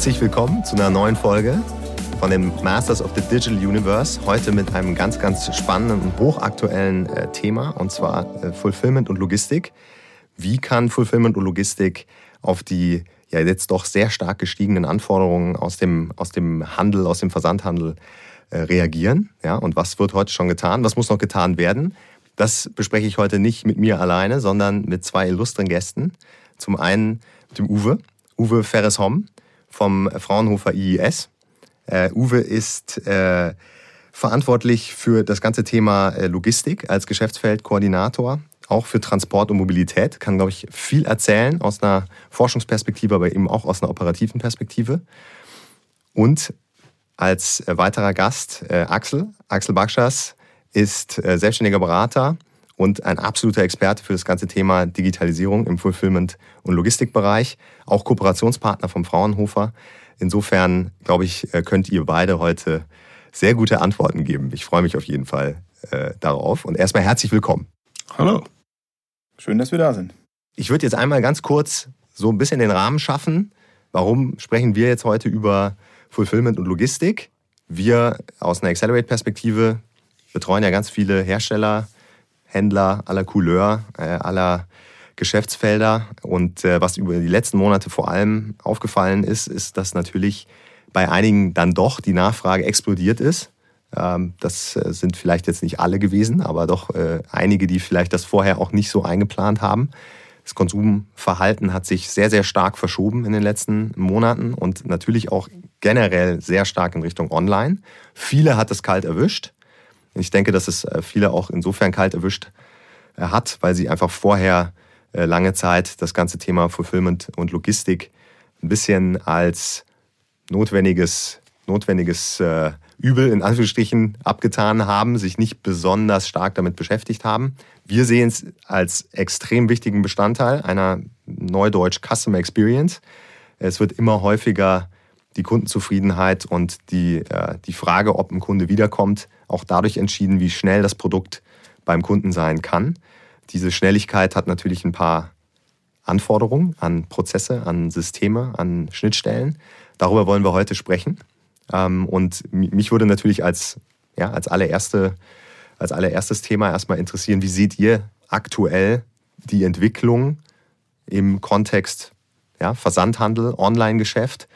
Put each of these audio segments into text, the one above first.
Herzlich willkommen zu einer neuen Folge von den Masters of the Digital Universe. Heute mit einem ganz, ganz spannenden und hochaktuellen äh, Thema und zwar äh, Fulfillment und Logistik. Wie kann Fulfillment und Logistik auf die ja jetzt doch sehr stark gestiegenen Anforderungen aus dem, aus dem Handel, aus dem Versandhandel äh, reagieren? Ja, und was wird heute schon getan? Was muss noch getan werden? Das bespreche ich heute nicht mit mir alleine, sondern mit zwei illustren Gästen. Zum einen mit dem Uwe, Uwe Ferres-Homm vom Fraunhofer IIS. Äh, Uwe ist äh, verantwortlich für das ganze Thema äh, Logistik als Geschäftsfeldkoordinator, auch für Transport und Mobilität, kann, glaube ich, viel erzählen aus einer Forschungsperspektive, aber eben auch aus einer operativen Perspektive. Und als äh, weiterer Gast äh, Axel, Axel Bakschas ist äh, selbstständiger Berater und ein absoluter Experte für das ganze Thema Digitalisierung im Fulfillment- und Logistikbereich, auch Kooperationspartner vom Fraunhofer. Insofern, glaube ich, äh, könnt ihr beide heute sehr gute Antworten geben. Ich freue mich auf jeden Fall äh, darauf. Und erstmal herzlich willkommen. Hallo. Schön, dass wir da sind. Ich würde jetzt einmal ganz kurz so ein bisschen den Rahmen schaffen. Warum sprechen wir jetzt heute über Fulfillment und Logistik? Wir aus einer Accelerate-Perspektive betreuen ja ganz viele Hersteller, Händler aller Couleur, äh, aller Geschäftsfelder. Und äh, was über die letzten Monate vor allem aufgefallen ist, ist, dass natürlich bei einigen dann doch die Nachfrage explodiert ist. Ähm, das äh, sind vielleicht jetzt nicht alle gewesen, aber doch einige, die vielleicht das vorher auch nicht so eingeplant haben. Das Konsumverhalten hat sich sehr, sehr stark verschoben in den letzten Monaten und natürlich auch generell sehr stark in Richtung Online. Viele hat es kalt erwischt. Ich denke, dass es äh, viele auch insofern kalt erwischt äh, hat, weil sie einfach vorher äh, lange Zeit das ganze Thema Fulfillment und Logistik ein bisschen als notwendiges, notwendiges Übel in Anführungsstrichen abgetan haben, sich nicht besonders stark damit beschäftigt haben. Wir sehen es als extrem wichtigen Bestandteil einer Neudeutsch Customer Experience. Es wird immer häufiger die Kundenzufriedenheit und die, die Frage, ob ein Kunde wiederkommt, auch dadurch entschieden, wie schnell das Produkt beim Kunden sein kann. Diese Schnelligkeit hat natürlich ein paar Anforderungen an Prozesse, an Systeme, an Schnittstellen. Darüber wollen wir heute sprechen. Ähm, und mich würde natürlich als, ja, als, allererste, als allererstes Thema erstmal interessieren, wie seht ihr aktuell die Entwicklung im Kontext ja, Versandhandel, Online-Geschäft?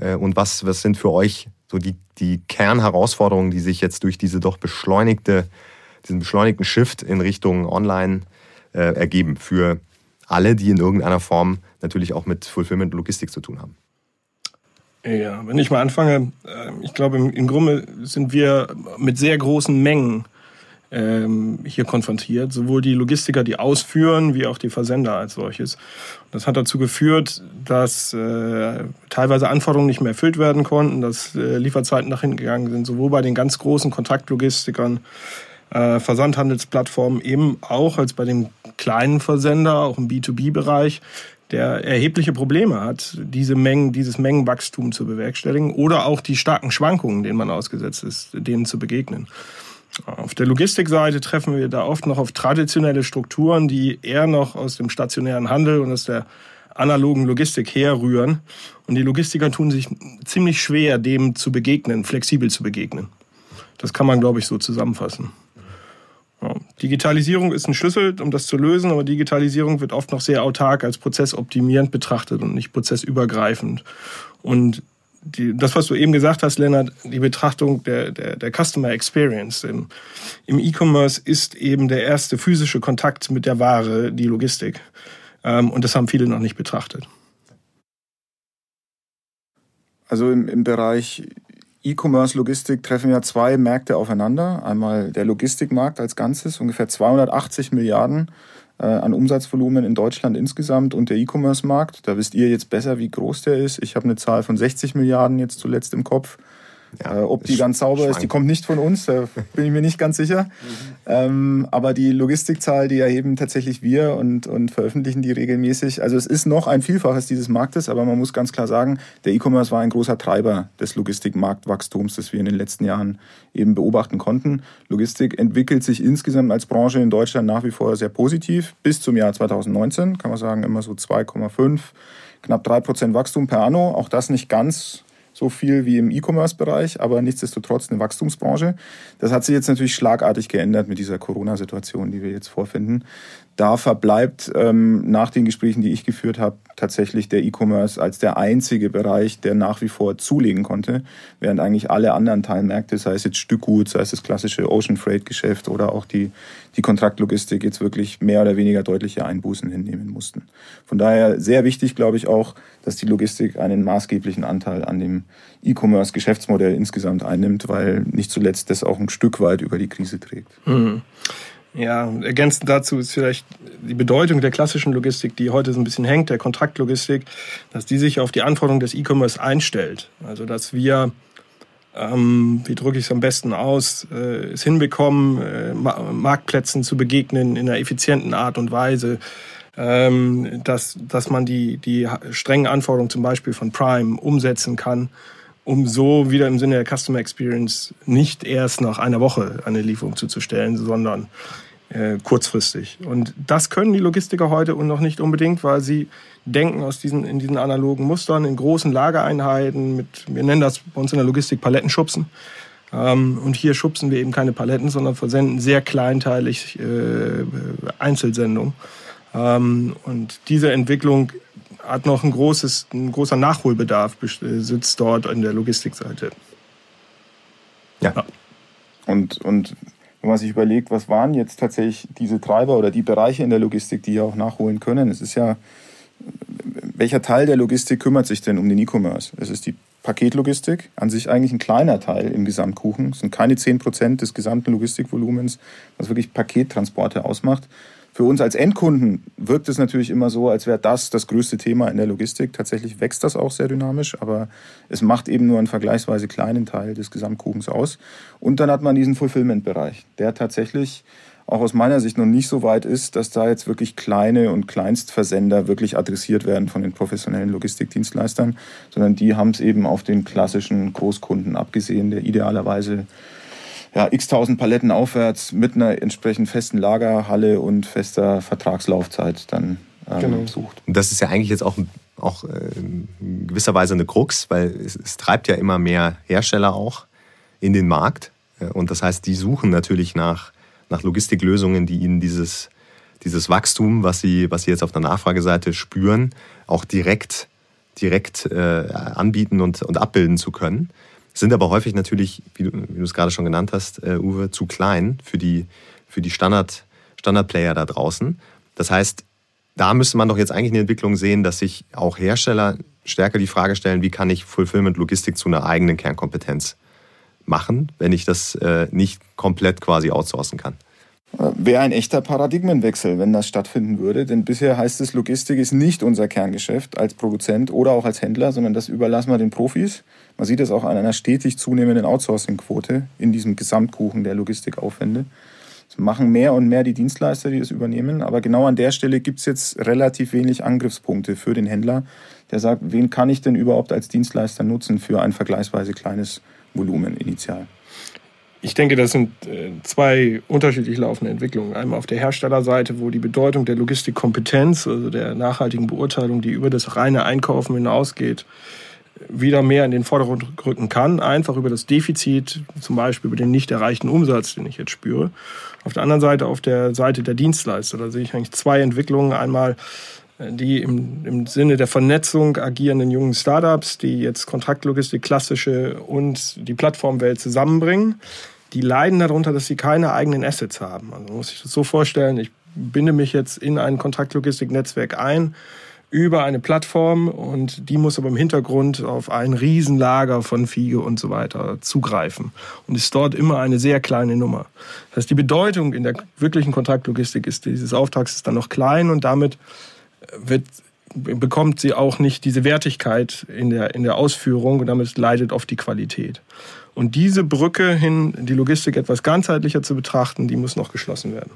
Äh, und was, was sind für euch so die, die Kernherausforderungen, die sich jetzt durch diese doch beschleunigte, diesen beschleunigten Shift in Richtung Online äh, ergeben für alle, die in irgendeiner Form natürlich auch mit Fulfillment und Logistik zu tun haben? Ja, wenn ich mal anfange, äh, ich glaube, im Grunde sind wir mit sehr großen Mengen ähm, hier konfrontiert. Sowohl die Logistiker, die ausführen, wie auch die Versender als solches. Das hat dazu geführt, dass äh, teilweise Anforderungen nicht mehr erfüllt werden konnten, dass äh, Lieferzeiten nach hinten gegangen sind, sowohl bei den ganz großen Kontaktlogistikern, äh, Versandhandelsplattformen, eben auch als bei dem kleinen Versender, auch im B2B-Bereich, der erhebliche Probleme hat, diese Mengen, dieses Mengenwachstum zu bewerkstelligen oder auch die starken Schwankungen, denen man ausgesetzt ist, denen zu begegnen. Auf der Logistikseite treffen wir da oft noch auf traditionelle Strukturen, die eher noch aus dem stationären Handel und aus der analogen Logistik herrühren. Und die Logistiker tun sich ziemlich schwer, dem zu begegnen, flexibel zu begegnen. Das kann man, glaube ich, so zusammenfassen. Ja. Digitalisierung ist ein Schlüssel, um das zu lösen, aber Digitalisierung wird oft noch sehr autark als prozessoptimierend betrachtet und nicht prozessübergreifend. Und die, das, was du eben gesagt hast, Lennart, die Betrachtung der, der, der Customer Experience im, im E-Commerce ist eben der erste physische Kontakt mit der Ware, die Logistik. Ähm, und das haben viele noch nicht betrachtet. Also im, im Bereich E-Commerce Logistik treffen ja zwei Märkte aufeinander. Einmal der Logistikmarkt als Ganzes, ungefähr 280 Milliarden an Umsatzvolumen in Deutschland insgesamt und der E-Commerce-Markt. Da wisst ihr jetzt besser, wie groß der ist. Ich habe eine Zahl von 60 Milliarden jetzt zuletzt im Kopf. Ja, äh, ob die ganz sauber schwank. ist, die kommt nicht von uns, da bin ich mir nicht ganz sicher. Mhm. Ähm, aber die Logistikzahl, die erheben tatsächlich wir und, und veröffentlichen die regelmäßig. Also es ist noch ein Vielfaches dieses Marktes, aber man muss ganz klar sagen, der E-Commerce war ein großer Treiber des Logistikmarktwachstums, das wir in den letzten Jahren eben beobachten konnten. Logistik entwickelt sich insgesamt als Branche in Deutschland nach wie vor sehr positiv. Bis zum Jahr 2019 kann man sagen immer so 2,5 knapp 3% Wachstum per anno. Auch das nicht ganz so viel wie im E-Commerce-Bereich, aber nichtsdestotrotz eine Wachstumsbranche. Das hat sich jetzt natürlich schlagartig geändert mit dieser Corona-Situation, die wir jetzt vorfinden. Da verbleibt ähm, nach den Gesprächen, die ich geführt habe, tatsächlich der E-Commerce als der einzige Bereich, der nach wie vor zulegen konnte, während eigentlich alle anderen Teilmärkte, sei es jetzt Stückgut, sei es das klassische Ocean Freight Geschäft oder auch die, die Kontraktlogistik, jetzt wirklich mehr oder weniger deutliche Einbußen hinnehmen mussten. Von daher sehr wichtig, glaube ich, auch, dass die Logistik einen maßgeblichen Anteil an dem E-Commerce Geschäftsmodell insgesamt einnimmt, weil nicht zuletzt das auch ein Stück weit über die Krise trägt. Mhm. Ja, ergänzend dazu ist vielleicht die Bedeutung der klassischen Logistik, die heute so ein bisschen hängt, der Kontraktlogistik, dass die sich auf die Anforderungen des E-Commerce einstellt. Also dass wir, ähm, wie drücke ich es am besten aus, äh, es hinbekommen, äh, Marktplätzen zu begegnen in einer effizienten Art und Weise, ähm, dass, dass man die, die strengen Anforderungen zum Beispiel von Prime umsetzen kann um so wieder im Sinne der Customer Experience nicht erst nach einer Woche eine Lieferung zuzustellen, sondern äh, kurzfristig. Und das können die Logistiker heute und noch nicht unbedingt, weil sie denken aus diesen, in diesen analogen Mustern, in großen Lagereinheiten, mit, wir nennen das bei uns in der Logistik Palettenschubsen. Ähm, und hier schubsen wir eben keine Paletten, sondern versenden sehr kleinteilig äh, Einzelsendungen. Ähm, und diese Entwicklung hat noch ein, großes, ein großer Nachholbedarf, sitzt dort an der Logistikseite. Ja. ja. Und, und wenn man sich überlegt, was waren jetzt tatsächlich diese Treiber oder die Bereiche in der Logistik, die ja auch nachholen können, es ist ja, welcher Teil der Logistik kümmert sich denn um den E-Commerce? Es ist die Paketlogistik, an sich eigentlich ein kleiner Teil im Gesamtkuchen. Es sind keine 10% des gesamten Logistikvolumens, was wirklich Pakettransporte ausmacht. Für uns als Endkunden wirkt es natürlich immer so, als wäre das das größte Thema in der Logistik. Tatsächlich wächst das auch sehr dynamisch, aber es macht eben nur einen vergleichsweise kleinen Teil des Gesamtkuchens aus. Und dann hat man diesen Fulfillment-Bereich, der tatsächlich auch aus meiner Sicht noch nicht so weit ist, dass da jetzt wirklich kleine und Kleinstversender wirklich adressiert werden von den professionellen Logistikdienstleistern, sondern die haben es eben auf den klassischen Großkunden abgesehen, der idealerweise ja, x tausend Paletten aufwärts mit einer entsprechend festen Lagerhalle und fester Vertragslaufzeit dann ähm, genau. sucht. Das ist ja eigentlich jetzt auch, auch äh, in gewisser Weise eine Krux, weil es, es treibt ja immer mehr Hersteller auch in den Markt. Äh, und das heißt, die suchen natürlich nach, nach Logistiklösungen, die ihnen dieses, dieses Wachstum, was sie, was sie jetzt auf der Nachfrageseite spüren, auch direkt, direkt äh, anbieten und, und abbilden zu können sind aber häufig natürlich, wie du, wie du es gerade schon genannt hast, äh, Uwe, zu klein für die, für die Standard, Standardplayer da draußen. Das heißt, da müsste man doch jetzt eigentlich eine Entwicklung sehen, dass sich auch Hersteller stärker die Frage stellen, wie kann ich Fulfillment Logistik zu einer eigenen Kernkompetenz machen, wenn ich das äh, nicht komplett quasi outsourcen kann. Wäre ein echter Paradigmenwechsel, wenn das stattfinden würde. Denn bisher heißt es, Logistik ist nicht unser Kerngeschäft als Produzent oder auch als Händler, sondern das überlassen wir den Profis. Man sieht es auch an einer stetig zunehmenden Outsourcing-Quote in diesem Gesamtkuchen der Logistikaufwände. Es machen mehr und mehr die Dienstleister, die das übernehmen. Aber genau an der Stelle gibt es jetzt relativ wenig Angriffspunkte für den Händler, der sagt, wen kann ich denn überhaupt als Dienstleister nutzen für ein vergleichsweise kleines Volumen initial. Ich denke, das sind äh, zwei unterschiedlich laufende Entwicklungen. Einmal auf der Herstellerseite, wo die Bedeutung der Logistikkompetenz, also der nachhaltigen Beurteilung, die über das reine Einkaufen hinausgeht, wieder mehr in den Vordergrund rücken kann, einfach über das Defizit, zum Beispiel über den nicht erreichten Umsatz, den ich jetzt spüre. Auf der anderen Seite, auf der Seite der Dienstleister, da sehe ich eigentlich zwei Entwicklungen. Einmal die im, im Sinne der Vernetzung agierenden jungen Startups, die jetzt Kontraktlogistik, klassische und die Plattformwelt zusammenbringen. Die leiden darunter, dass sie keine eigenen Assets haben. Also muss sich das so vorstellen, ich binde mich jetzt in ein Kontraktlogistik-Netzwerk ein über eine Plattform und die muss aber im Hintergrund auf ein Riesenlager von Fiege und so weiter zugreifen und ist dort immer eine sehr kleine Nummer. Das heißt, die Bedeutung in der wirklichen Kontraktlogistik ist dieses Auftrags ist dann noch klein und damit wird, bekommt sie auch nicht diese Wertigkeit in der, in der Ausführung und damit leidet oft die Qualität. Und diese Brücke hin, die Logistik etwas ganzheitlicher zu betrachten, die muss noch geschlossen werden.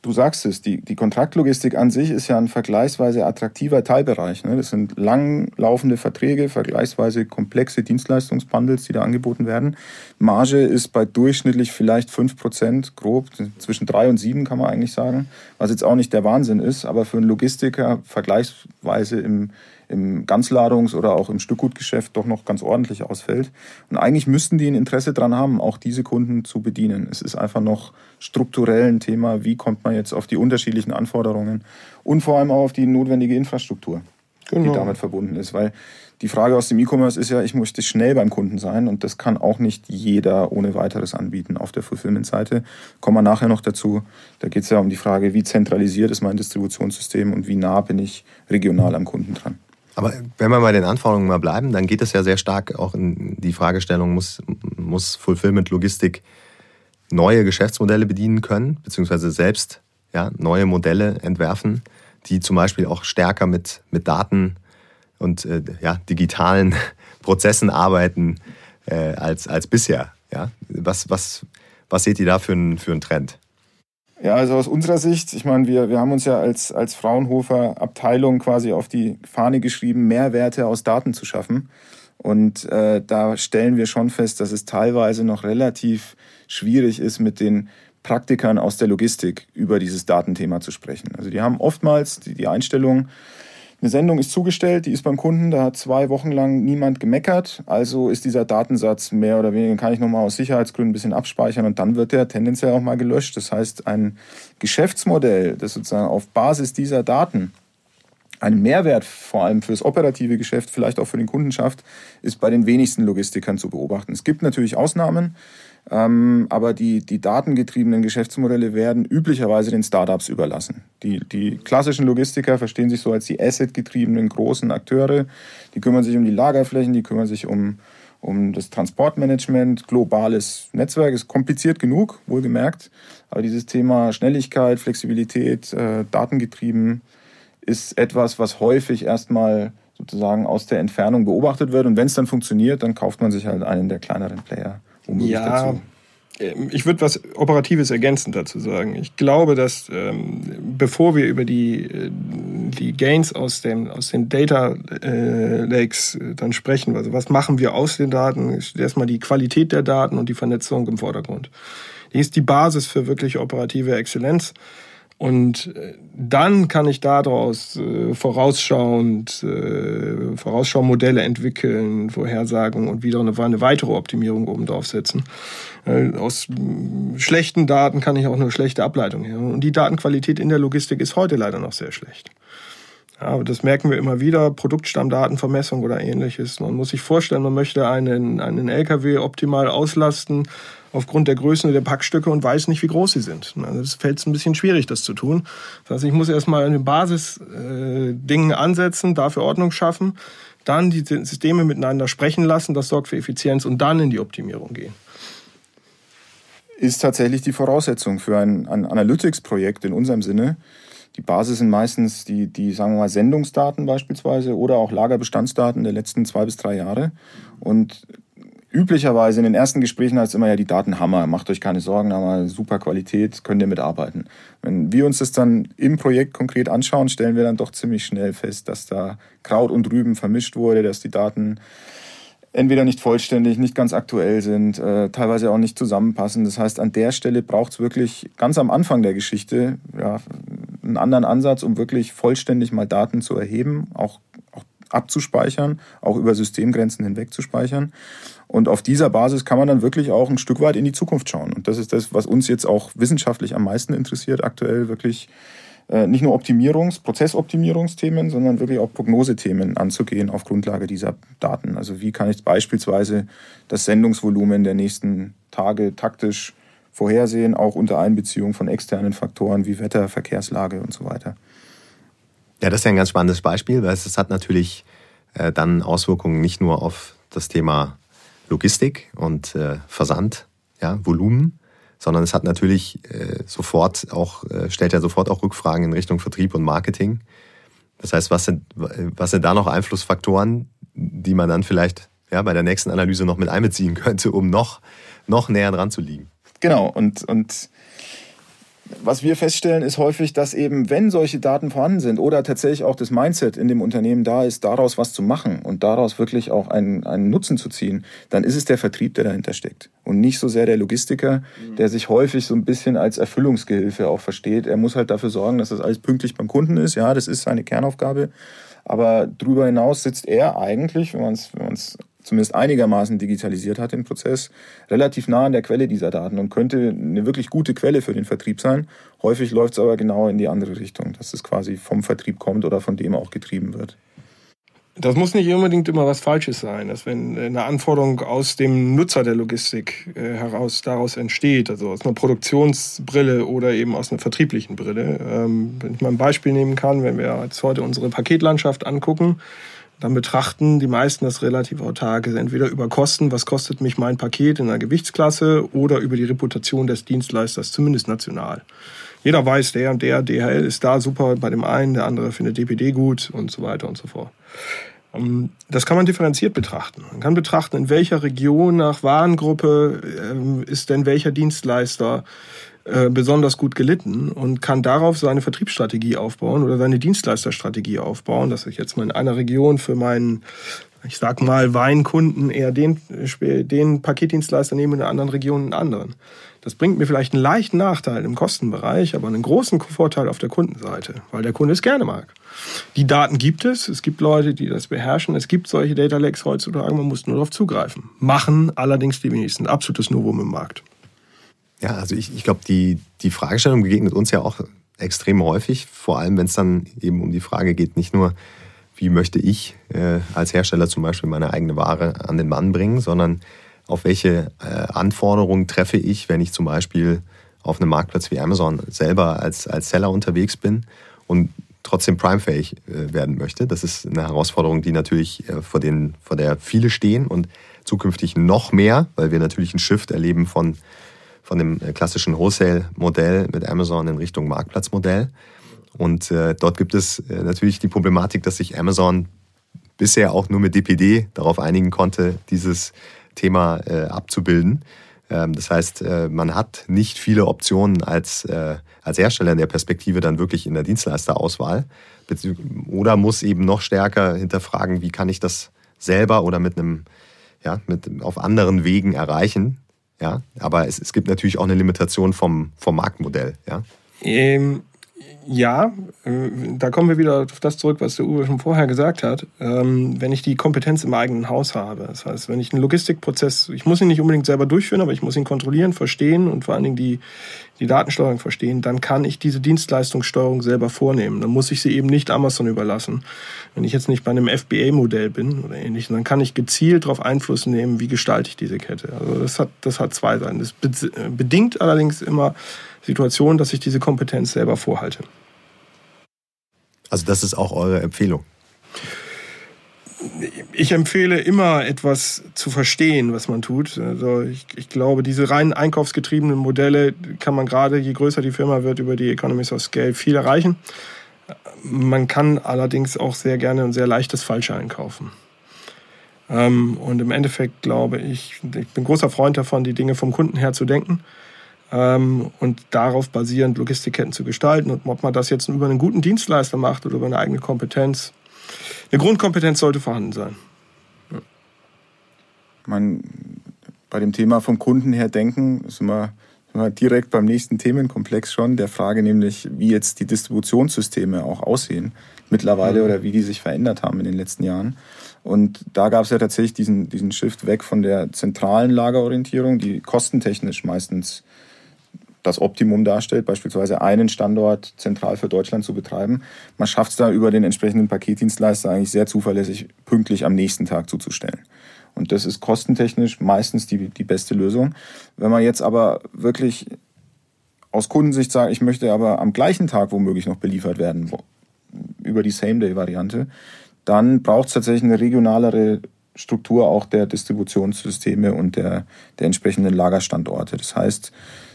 Du sagst es, die, die Kontraktlogistik an sich ist ja ein vergleichsweise attraktiver Teilbereich. Ne? Das sind langlaufende Verträge, vergleichsweise komplexe Dienstleistungsbundles, die da angeboten werden. Marge ist bei durchschnittlich vielleicht fünf Prozent, grob, zwischen drei und sieben kann man eigentlich sagen, was jetzt auch nicht der Wahnsinn ist, aber für einen Logistiker vergleichsweise im, im Ganzladungs- oder auch im Stückgutgeschäft doch noch ganz ordentlich ausfällt. Und eigentlich müssten die ein Interesse daran haben, auch diese Kunden zu bedienen. Es ist einfach noch strukturell ein Thema, wie kommt man jetzt auf die unterschiedlichen Anforderungen und vor allem auch auf die notwendige Infrastruktur, genau. die damit verbunden ist. Weil die Frage aus dem E-Commerce ist ja, ich möchte schnell beim Kunden sein und das kann auch nicht jeder ohne weiteres anbieten auf der Fulfillment-Seite. Kommen wir nachher noch dazu. Da geht es ja um die Frage, wie zentralisiert ist mein Distributionssystem und wie nah bin ich regional am Kunden dran. Aber wenn wir bei den Anforderungen mal bleiben, dann geht es ja sehr stark auch in die Fragestellung, muss, muss Fulfillment Logistik neue Geschäftsmodelle bedienen können, beziehungsweise selbst ja, neue Modelle entwerfen, die zum Beispiel auch stärker mit, mit Daten und äh, ja, digitalen Prozessen arbeiten äh, als, als bisher. Ja? Was, was, was seht ihr da für einen, für einen Trend? Ja, also aus unserer Sicht, ich meine, wir, wir haben uns ja als, als Fraunhofer Abteilung quasi auf die Fahne geschrieben, Mehrwerte aus Daten zu schaffen. Und äh, da stellen wir schon fest, dass es teilweise noch relativ schwierig ist, mit den Praktikern aus der Logistik über dieses Datenthema zu sprechen. Also die haben oftmals die, die Einstellung, eine Sendung ist zugestellt, die ist beim Kunden, da hat zwei Wochen lang niemand gemeckert, also ist dieser Datensatz mehr oder weniger, kann ich nochmal aus Sicherheitsgründen ein bisschen abspeichern und dann wird der tendenziell auch mal gelöscht. Das heißt, ein Geschäftsmodell, das sozusagen auf Basis dieser Daten einen Mehrwert vor allem fürs operative Geschäft, vielleicht auch für den Kunden schafft, ist bei den wenigsten Logistikern zu beobachten. Es gibt natürlich Ausnahmen. Ähm, aber die, die datengetriebenen Geschäftsmodelle werden üblicherweise den Startups überlassen. Die, die klassischen Logistiker verstehen sich so als die assetgetriebenen großen Akteure. Die kümmern sich um die Lagerflächen, die kümmern sich um, um das Transportmanagement, globales Netzwerk. Ist kompliziert genug, wohlgemerkt. Aber dieses Thema Schnelligkeit, Flexibilität, äh, datengetrieben ist etwas, was häufig erstmal sozusagen aus der Entfernung beobachtet wird. Und wenn es dann funktioniert, dann kauft man sich halt einen der kleineren Player womöglich ja, dazu. Ähm, ich würde was Operatives ergänzend dazu sagen. Ich glaube, dass ähm, bevor wir über die, äh, die Gains aus, dem, aus den Data äh, Lakes äh, dann sprechen, also was machen wir aus den Daten, ist erstmal die Qualität der Daten und die Vernetzung im Vordergrund. Die ist die Basis für wirklich operative Exzellenz. Und äh, dann kann ich daraus äh, vorausschauend äh, Vorausschau-Modelle entwickeln, Vorhersagen und wieder eine, eine weitere Optimierung oben drauf setzen. Äh, aus äh, schlechten Daten kann ich auch eine schlechte Ableitung her. Und die Datenqualität in der Logistik ist heute leider noch sehr schlecht. Ja, das merken wir immer wieder, Produktstammdatenvermessung oder ähnliches. Man muss sich vorstellen, man möchte einen, einen LKW optimal auslasten aufgrund der Größe der Packstücke und weiß nicht, wie groß sie sind. Es fällt ein bisschen schwierig, das zu tun. Das heißt, ich muss erstmal eine Basis-Dingen äh, ansetzen, dafür Ordnung schaffen, dann die Systeme miteinander sprechen lassen, das sorgt für Effizienz und dann in die Optimierung gehen. Ist tatsächlich die Voraussetzung für ein, ein Analytics-Projekt in unserem Sinne. Die Basis sind meistens die, die, sagen wir mal, Sendungsdaten beispielsweise oder auch Lagerbestandsdaten der letzten zwei bis drei Jahre. Und üblicherweise in den ersten Gesprächen heißt es immer ja, die Daten Hammer, macht euch keine Sorgen, haben wir super Qualität, könnt ihr mitarbeiten. Wenn wir uns das dann im Projekt konkret anschauen, stellen wir dann doch ziemlich schnell fest, dass da Kraut und Rüben vermischt wurde, dass die Daten entweder nicht vollständig, nicht ganz aktuell sind, äh, teilweise auch nicht zusammenpassen. Das heißt, an der Stelle braucht es wirklich ganz am Anfang der Geschichte ja, einen anderen Ansatz, um wirklich vollständig mal Daten zu erheben, auch, auch abzuspeichern, auch über Systemgrenzen hinweg zu speichern. Und auf dieser Basis kann man dann wirklich auch ein Stück weit in die Zukunft schauen. Und das ist das, was uns jetzt auch wissenschaftlich am meisten interessiert, aktuell wirklich nicht nur Optimierungs-, Prozessoptimierungsthemen, sondern wirklich auch Prognosethemen anzugehen auf Grundlage dieser Daten. Also wie kann ich beispielsweise das Sendungsvolumen der nächsten Tage taktisch vorhersehen, auch unter Einbeziehung von externen Faktoren wie Wetter, Verkehrslage und so weiter. Ja, das ist ja ein ganz spannendes Beispiel, weil es hat natürlich äh, dann Auswirkungen nicht nur auf das Thema Logistik und äh, Versand, ja, Volumen, sondern es hat natürlich äh, sofort auch, äh, stellt ja sofort auch Rückfragen in Richtung Vertrieb und Marketing. Das heißt, was sind, was sind da noch Einflussfaktoren, die man dann vielleicht ja, bei der nächsten Analyse noch mit einbeziehen könnte, um noch, noch näher dran zu liegen. Genau, und, und was wir feststellen, ist häufig, dass eben, wenn solche Daten vorhanden sind oder tatsächlich auch das Mindset in dem Unternehmen da ist, daraus was zu machen und daraus wirklich auch einen, einen Nutzen zu ziehen, dann ist es der Vertrieb, der dahinter steckt. Und nicht so sehr der Logistiker, mhm. der sich häufig so ein bisschen als Erfüllungsgehilfe auch versteht. Er muss halt dafür sorgen, dass das alles pünktlich beim Kunden ist. Ja, das ist seine Kernaufgabe. Aber darüber hinaus sitzt er eigentlich, wenn man es zumindest einigermaßen digitalisiert hat, den Prozess, relativ nah an der Quelle dieser Daten und könnte eine wirklich gute Quelle für den Vertrieb sein. Häufig läuft es aber genau in die andere Richtung, dass es quasi vom Vertrieb kommt oder von dem auch getrieben wird. Das muss nicht unbedingt immer was Falsches sein, dass wenn eine Anforderung aus dem Nutzer der Logistik äh, heraus daraus entsteht, also aus einer Produktionsbrille oder eben aus einer vertrieblichen Brille. Ähm, wenn ich mal ein Beispiel nehmen kann, wenn wir jetzt heute unsere Paketlandschaft angucken, dann betrachten die meisten das relativ autark. Entweder über Kosten, was kostet mich mein Paket in einer Gewichtsklasse, oder über die Reputation des Dienstleisters, zumindest national. Jeder weiß, der und der DHL ist da super bei dem einen, der andere findet DPD gut und so weiter und so fort. Ähm, das kann man differenziert betrachten. Man kann betrachten, in welcher Region nach Warengruppe ähm, ist denn welcher Dienstleister äh, besonders gut gelitten und kann darauf seine Vertriebsstrategie aufbauen oder seine Dienstleisterstrategie aufbauen, dass ich jetzt mal in einer Region für meinen ich sag mal, Weinkunden eher den, den Paketdienstleister nehme, in einer anderen Region einen anderen. Das bringt mir vielleicht einen leichten Nachteil im Kostenbereich, aber einen großen Vorteil auf der Kundenseite, weil der Kunde es gerne mag. Die Daten gibt es, es gibt Leute, die das beherrschen, es gibt solche Data Lakes heutzutage, man muss nur darauf zugreifen. Machen allerdings die wenigsten. Absolutes Novum im Markt. Ja, also ich, ich glaube, die, die Fragestellung begegnet uns ja auch extrem häufig, vor allem wenn es dann eben um die Frage geht, nicht nur, wie möchte ich äh, als Hersteller zum Beispiel meine eigene Ware an den Mann bringen, sondern auf welche äh, Anforderungen treffe ich, wenn ich zum Beispiel auf einem Marktplatz wie Amazon selber als, als Seller unterwegs bin und trotzdem primefähig äh, werden möchte. Das ist eine Herausforderung, die natürlich äh, vor, den, vor der viele stehen und zukünftig noch mehr, weil wir natürlich einen Shift erleben von von dem klassischen Wholesale-Modell mit Amazon in Richtung Marktplatzmodell. Und äh, dort gibt es äh, natürlich die Problematik, dass sich Amazon bisher auch nur mit DPD darauf einigen konnte, dieses Thema äh, abzubilden. Ähm, das heißt, äh, man hat nicht viele Optionen als, äh, als Hersteller in der Perspektive dann wirklich in der Dienstleisterauswahl oder muss eben noch stärker hinterfragen, wie kann ich das selber oder mit einem ja, mit, auf anderen Wegen erreichen, ja, aber es, es gibt natürlich auch eine Limitation vom, vom Marktmodell. Ja. Ähm, ja, äh, da kommen wir wieder auf das zurück, was der Uwe schon vorher gesagt hat. Ähm, wenn ich die Kompetenz im eigenen Haus habe, das heißt, wenn ich einen Logistikprozess, ich muss ihn nicht unbedingt selber durchführen, aber ich muss ihn kontrollieren, verstehen und vor allen Dingen die, die Datensteuerung verstehen, dann kann ich diese Dienstleistungssteuerung selber vornehmen. Dann muss ich sie eben nicht Amazon überlassen. Wenn ich jetzt nicht bei einem FBA-Modell bin oder ähnlich, dann kann ich gezielt darauf Einfluss nehmen, wie gestalte ich diese Kette. Also das hat, das hat zwei Seiten. Das bedingt allerdings immer Situation, dass ich diese Kompetenz selber vorhalte. Also das ist auch eure Empfehlung. Ich empfehle immer etwas zu verstehen, was man tut. Also ich, ich, glaube, diese rein einkaufsgetriebenen Modelle kann man gerade, je größer die Firma wird, über die Economies of Scale viel erreichen. Man kann allerdings auch sehr gerne und sehr leicht das Falsche einkaufen. Ähm, und im Endeffekt glaube ich, ich bin großer Freund davon, die Dinge vom Kunden her zu denken und darauf basierend Logistikketten zu gestalten. Und ob man das jetzt über einen guten Dienstleister macht oder über eine eigene Kompetenz, eine Grundkompetenz sollte vorhanden sein. Ja. Man, bei dem Thema vom Kunden her denken, sind wir, sind wir direkt beim nächsten Themenkomplex schon, der Frage nämlich, wie jetzt die Distributionssysteme auch aussehen mittlerweile mhm. oder wie die sich verändert haben in den letzten Jahren. Und da gab es ja tatsächlich diesen, diesen Shift weg von der zentralen Lagerorientierung, die kostentechnisch meistens das Optimum darstellt, beispielsweise einen Standort zentral für Deutschland zu betreiben. Man schafft es da über den entsprechenden Paketdienstleister eigentlich sehr zuverlässig pünktlich am nächsten Tag zuzustellen. Und das ist kostentechnisch meistens die, die beste Lösung. Wenn man jetzt aber wirklich aus Kundensicht sagt, ich möchte aber am gleichen Tag womöglich noch beliefert werden, über die Same-Day-Variante, dann braucht es tatsächlich eine regionalere Struktur auch der Distributionssysteme und der, der entsprechenden Lagerstandorte. Das heißt,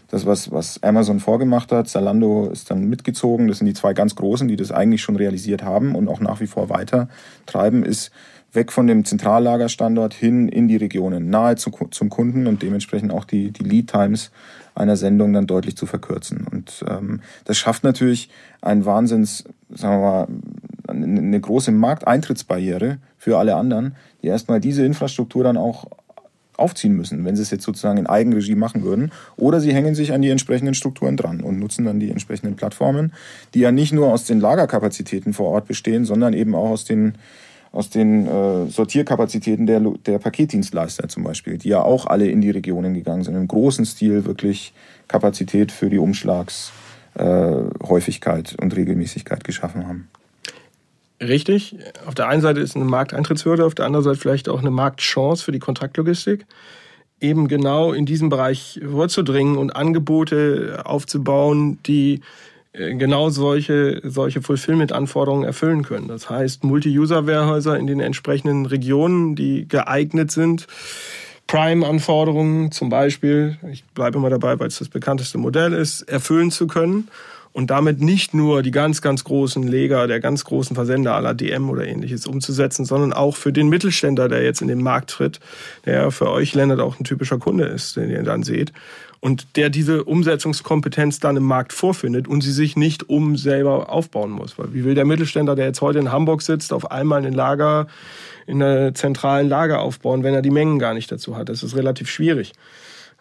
das, was, was Amazon vorgemacht hat, Zalando ist dann mitgezogen. Das sind die zwei ganz großen, die das eigentlich schon realisiert haben und auch nach wie vor weiter treiben, ist weg von dem Zentrallagerstandort hin in die Regionen, nahe zu, zum Kunden und dementsprechend auch die, die Lead Times einer Sendung dann deutlich zu verkürzen. Und ähm, das schafft natürlich einen Wahnsinns, sagen wir mal, eine große Markteintrittsbarriere für alle anderen, die erstmal diese Infrastruktur dann auch aufziehen müssen, wenn sie es jetzt sozusagen in Eigenregie machen würden. Oder sie hängen sich an die entsprechenden Strukturen dran und nutzen dann die entsprechenden Plattformen, die ja nicht nur aus den Lagerkapazitäten vor Ort bestehen, sondern eben auch aus den aus den äh, Sortierkapazitäten der, der Paketdienstleister zum Beispiel, die ja auch alle in die Regionen gegangen sind, im großen Stil wirklich Kapazität für die Umschlagshäufigkeit äh, und Regelmäßigkeit geschaffen haben. Richtig. Auf der einen Seite ist eine Markteintrittshürde, auf der anderen Seite vielleicht auch eine Marktchance für die Kontaktlogistik, eben genau in diesem Bereich vorzudringen und Angebote aufzubauen, die äh, genau solche, solche Fulfillment-Anforderungen erfüllen können. Das heißt, Multi-User-Warehäuser in den entsprechenden Regionen, die geeignet sind, Prime-Anforderungen zum Beispiel, ich bleibe immer dabei, weil es das bekannteste Modell ist, erfüllen zu können und damit nicht nur die ganz, ganz großen Leger der ganz großen Versender aller DM oder ähnliches umzusetzen, sondern auch für den Mittelständler, der jetzt in den Markt tritt, der für euch, Lennart, auch ein typischer Kunde ist, den ihr dann seht, und der diese Umsetzungskompetenz dann im Markt vorfindet und sie sich nicht um selber aufbauen muss. Weil wie will der Mittelständler, der jetzt heute in Hamburg sitzt, auf einmal ein Lager in einer zentralen Lager aufbauen, wenn er die Mengen gar nicht dazu hat? Das ist relativ schwierig.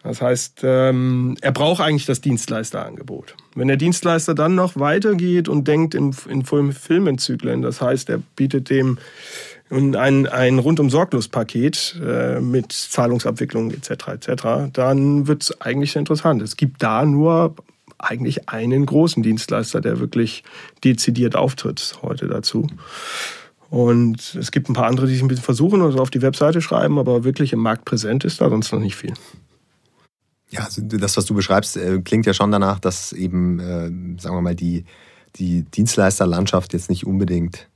Das heißt, ähm, er braucht eigentlich das Dienstleisterangebot. Wenn der Dienstleister dann noch weitergeht und denkt in, in Filmenzyklen, das heißt, er bietet dem ein, ein rundum sorglos Paket äh, mit Zahlungsabwicklung etc. etc., dann wird es eigentlich interessant. Es gibt da nur eigentlich einen großen Dienstleister, der wirklich dezidiert auftritt heute dazu. Und es gibt ein paar andere, die sich ein bisschen versuchen und auf die Webseite schreiben, aber wirklich im Markt präsent ist da sonst noch nicht viel. Ja, das, was du beschreibst, äh, klingt ja schon danach, dass eben, äh, sagen wir mal, die, die Dienstleisterlandschaft jetzt nicht unbedingt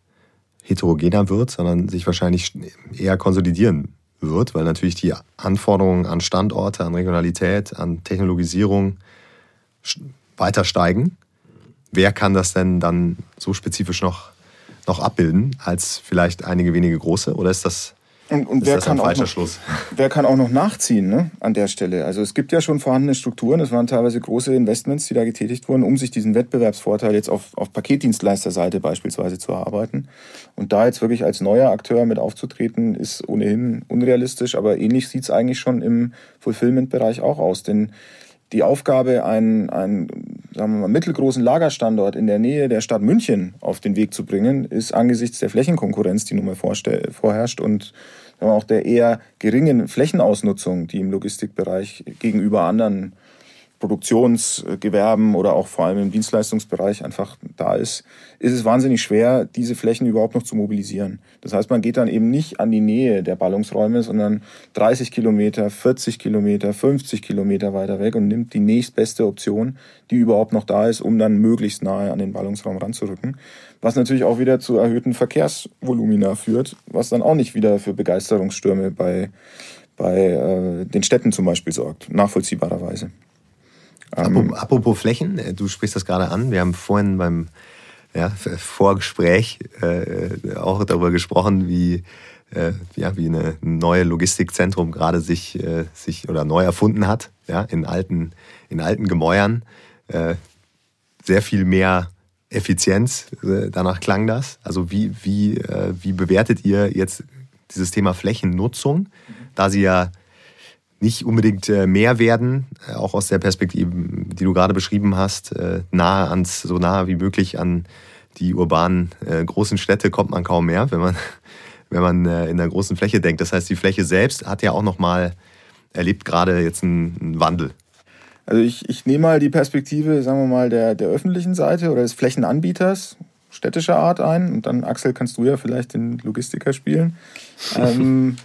heterogener wird, sondern sich wahrscheinlich eher konsolidieren wird, weil natürlich die Anforderungen an Standorte, an Regionalität, an Technologisierung weiter steigen. Wer kann das denn dann so spezifisch noch, noch abbilden als vielleicht einige wenige große? Oder ist das und, und wer, kann auch noch, wer kann auch noch nachziehen ne, an der Stelle? Also es gibt ja schon vorhandene Strukturen, es waren teilweise große Investments, die da getätigt wurden, um sich diesen Wettbewerbsvorteil jetzt auf, auf Paketdienstleisterseite beispielsweise zu erarbeiten. Und da jetzt wirklich als neuer Akteur mit aufzutreten, ist ohnehin unrealistisch, aber ähnlich sieht es eigentlich schon im Fulfillment-Bereich auch aus. Denn die Aufgabe, einen, einen sagen wir mal, mittelgroßen Lagerstandort in der Nähe der Stadt München auf den Weg zu bringen, ist angesichts der Flächenkonkurrenz, die nun mal vorherrscht und auch der eher geringen Flächenausnutzung, die im Logistikbereich gegenüber anderen Produktionsgewerben oder auch vor allem im Dienstleistungsbereich einfach da ist, ist es wahnsinnig schwer, diese Flächen überhaupt noch zu mobilisieren. Das heißt, man geht dann eben nicht an die Nähe der Ballungsräume, sondern 30 Kilometer, 40 Kilometer, 50 Kilometer weiter weg und nimmt die nächstbeste Option, die überhaupt noch da ist, um dann möglichst nahe an den Ballungsraum ranzurücken. Was natürlich auch wieder zu erhöhten Verkehrsvolumina führt, was dann auch nicht wieder für Begeisterungsstürme bei, bei äh, den Städten zum Beispiel sorgt, nachvollziehbarerweise. Ähm, apropos Flächen, äh, du sprichst das gerade an. Wir haben vorhin beim ja, Vorgespräch äh, auch darüber gesprochen, wie, äh, ja, wie eine neue Logistikzentrum gerade sich, äh, sich oder neu erfunden hat, ja, in alten, in alten Gemäuern. Äh, sehr viel mehr Effizienz, äh, danach klang das. Also wie, wie, wie bewertet ihr jetzt dieses Thema Flächennutzung, da sie ja nicht unbedingt äh, mehr werden, äh, auch aus der Perspektive, die du gerade beschrieben hast, äh, nahe ans, so nahe wie möglich an die urbanen großen Städte kommt man kaum mehr, wenn man, wenn man in der großen Fläche denkt. Das heißt, die Fläche selbst hat ja auch nochmal, erlebt gerade jetzt einen, einen Wandel. Also ich, ich nehme mal die Perspektive, sagen wir mal, der, der öffentlichen Seite oder des Flächenanbieters städtischer Art ein. Und dann, Axel, kannst du ja vielleicht den Logistiker spielen. ähm,